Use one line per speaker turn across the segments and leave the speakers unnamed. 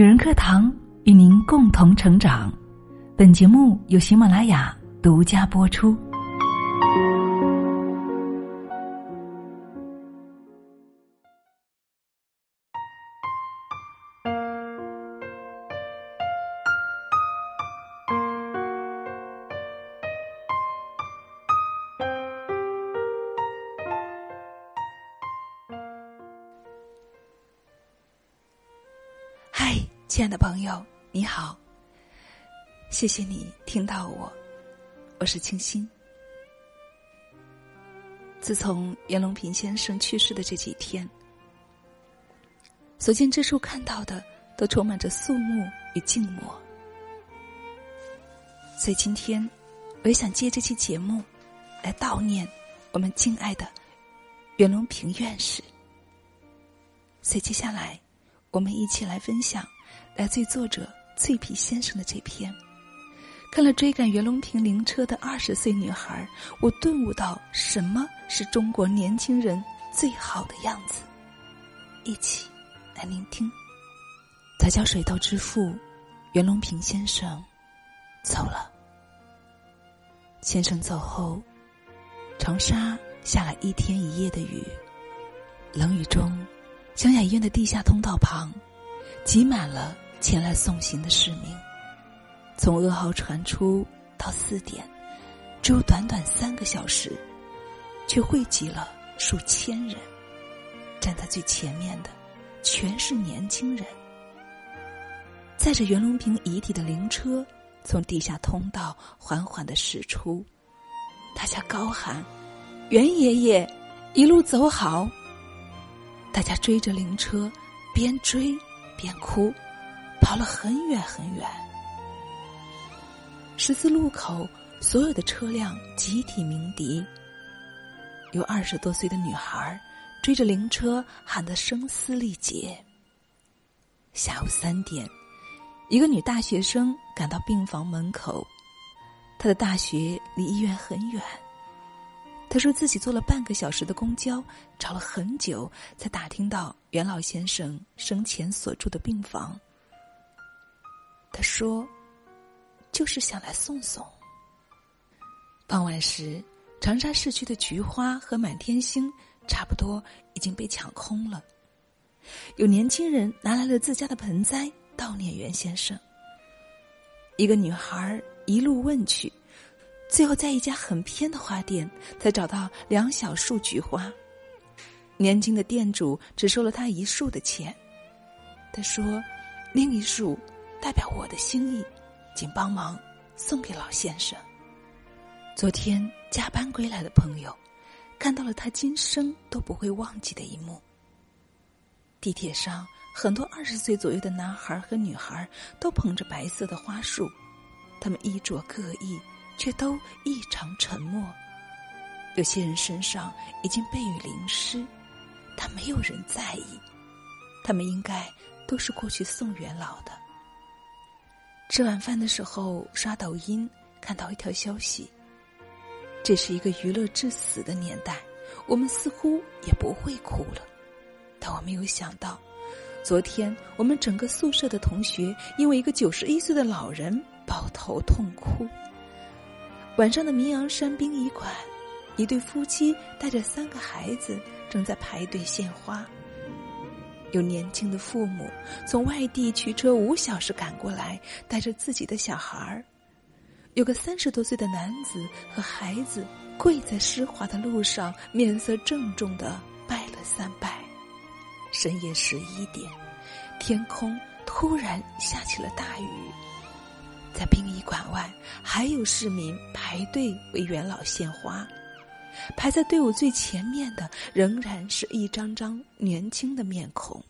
女人课堂与您共同成长。本节目由喜马拉雅独家播出。
亲爱的朋友，你好。谢谢你听到我，我是清新。自从袁隆平先生去世的这几天，所见之处看到的都充满着肃穆与静默，所以今天我也想借这期节目来悼念我们敬爱的袁隆平院士。所以接下来。我们一起来分享来自于作者脆皮先生的这篇。看了追赶袁隆平灵车的二十岁女孩，我顿悟到什么是中国年轻人最好的样子。一起来聆听。才叫水稻之父袁隆平先生走了。先生走后，长沙下了一天一夜的雨，冷雨中。湘雅医院的地下通道旁，挤满了前来送行的市民。从噩耗传出到四点，只有短短三个小时，却汇集了数千人。站在最前面的，全是年轻人。载着袁隆平遗体的灵车，从地下通道缓缓的驶出，大家高喊：“袁爷爷，一路走好！”大家追着灵车，边追边哭，跑了很远很远。十字路口，所有的车辆集体鸣笛。有二十多岁的女孩追着灵车喊得声嘶力竭。下午三点，一个女大学生赶到病房门口，她的大学离医院很远。他说自己坐了半个小时的公交，找了很久才打听到袁老先生生前所住的病房。他说，就是想来送送。傍晚时，长沙市区的菊花和满天星差不多已经被抢空了，有年轻人拿来了自家的盆栽悼念袁先生。一个女孩一路问去。最后，在一家很偏的花店，才找到两小束菊花。年轻的店主只收了他一束的钱。他说：“另一束代表我的心意，请帮忙送给老先生。”昨天加班归来的朋友，看到了他今生都不会忘记的一幕。地铁上，很多二十岁左右的男孩和女孩都捧着白色的花束，他们衣着各异。却都异常沉默。有些人身上已经被雨淋湿，但没有人在意。他们应该都是过去送元老的。吃晚饭的时候刷抖音，看到一条消息：这是一个娱乐至死的年代，我们似乎也不会哭了。但我没有想到，昨天我们整个宿舍的同学因为一个九十一岁的老人抱头痛哭。晚上的明阳山殡仪馆，一对夫妻带着三个孩子正在排队献花。有年轻的父母从外地驱车五小时赶过来，带着自己的小孩儿。有个三十多岁的男子和孩子跪在湿滑的路上，面色郑重的拜了三拜。深夜十一点，天空突然下起了大雨。在殡仪馆外，还有市民排队为元老献花。排在队伍最前面的，仍然是一张张年轻的面孔。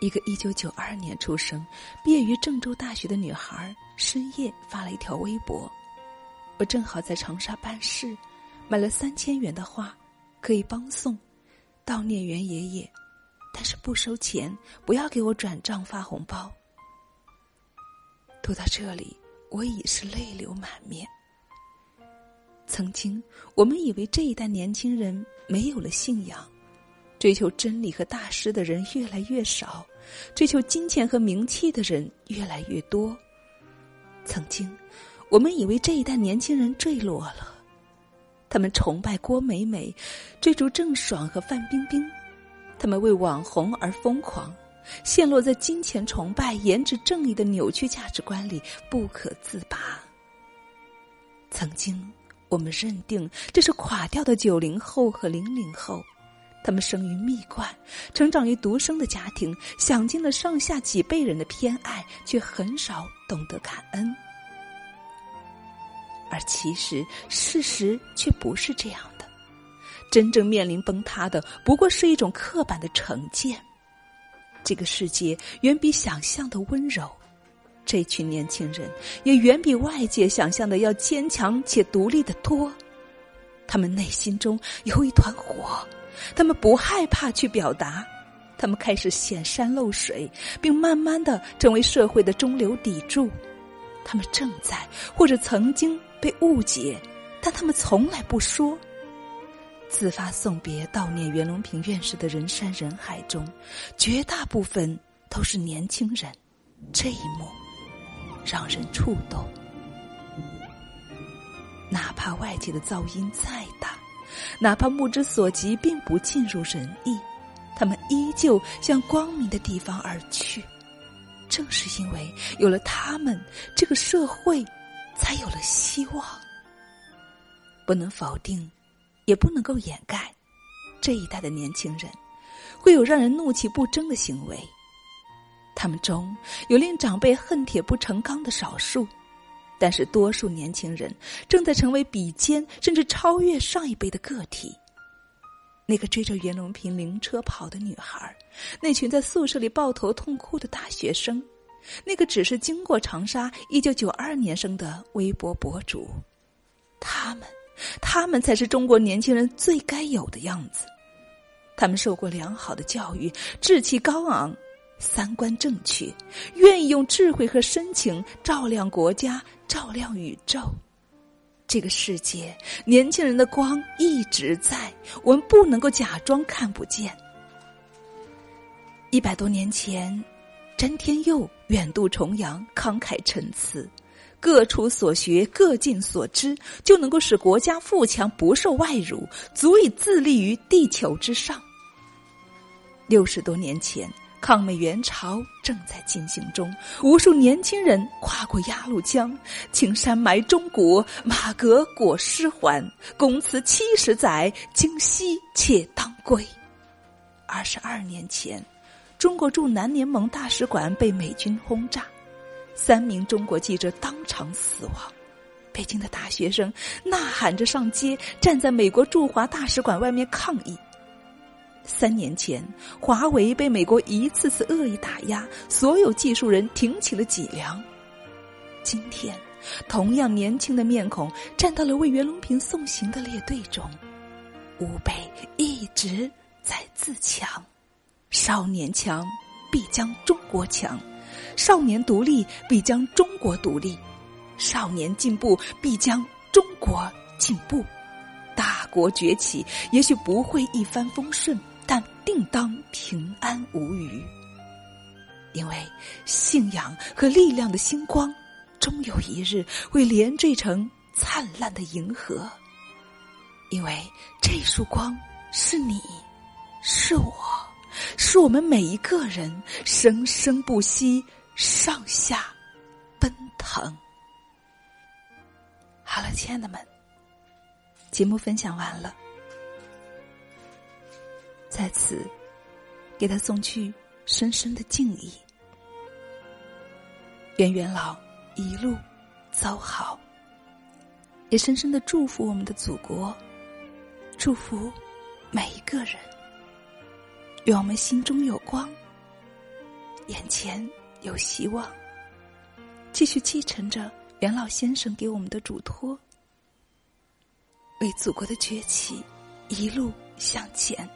一个一九九二年出生、毕业于郑州大学的女孩，深夜发了一条微博：“我正好在长沙办事，买了三千元的花，可以帮送，悼念袁爷爷，但是不收钱，不要给我转账发红包。”读到这里，我已是泪流满面。曾经，我们以为这一代年轻人没有了信仰，追求真理和大师的人越来越少，追求金钱和名气的人越来越多。曾经，我们以为这一代年轻人坠落了，他们崇拜郭美美，追逐郑爽和范冰冰，他们为网红而疯狂，陷落在金钱崇拜、颜值正义的扭曲价值观里不可自拔。曾经，我们认定这是垮掉的九零后和零零后。他们生于蜜罐，成长于独生的家庭，享尽了上下几辈人的偏爱，却很少懂得感恩。而其实事实却不是这样的，真正面临崩塌的，不过是一种刻板的成见。这个世界远比想象的温柔，这群年轻人也远比外界想象的要坚强且独立的多。他们内心中有一团火。他们不害怕去表达，他们开始显山露水，并慢慢的成为社会的中流砥柱。他们正在或者曾经被误解，但他们从来不说。自发送别悼念袁隆平院士的人山人海中，绝大部分都是年轻人。这一幕让人触动，哪怕外界的噪音再大。哪怕目之所及并不尽如人意，他们依旧向光明的地方而去。正是因为有了他们，这个社会才有了希望。不能否定，也不能够掩盖，这一代的年轻人会有让人怒气不争的行为。他们中有令长辈恨铁不成钢的少数。但是，多数年轻人正在成为比肩甚至超越上一辈的个体。那个追着袁隆平灵车跑的女孩，那群在宿舍里抱头痛哭的大学生，那个只是经过长沙一九九二年生的微博博主，他们，他们才是中国年轻人最该有的样子。他们受过良好的教育，志气高昂。三观正确，愿意用智慧和深情照亮国家，照亮宇宙。这个世界，年轻人的光一直在，我们不能够假装看不见。一百多年前，詹天佑远渡重洋，慷慨陈词，各处所学，各尽所知，就能够使国家富强，不受外辱，足以自立于地球之上。六十多年前。抗美援朝正在进行中，无数年轻人跨过鸭绿江，青山埋忠骨，马革裹尸还。公祠七十载，今夕且当归。二十二年前，中国驻南联盟大使馆被美军轰炸，三名中国记者当场死亡。北京的大学生呐喊着上街，站在美国驻华大使馆外面抗议。三年前，华为被美国一次次恶意打压，所有技术人挺起了脊梁。今天，同样年轻的面孔站到了为袁隆平送行的列队中。吾辈一直在自强，少年强必将中国强，少年独立必将中国独立，少年进步必将中国进步。大国崛起，也许不会一帆风顺。但定当平安无虞，因为信仰和力量的星光，终有一日会连缀成灿烂的银河。因为这束光是你，是我，是我们每一个人生生不息、上下奔腾。好了，亲爱的们，节目分享完了。在此，给他送去深深的敬意。愿元老一路走好，也深深的祝福我们的祖国，祝福每一个人。愿我们心中有光，眼前有希望，继续继承着袁老先生给我们的嘱托，为祖国的崛起一路向前。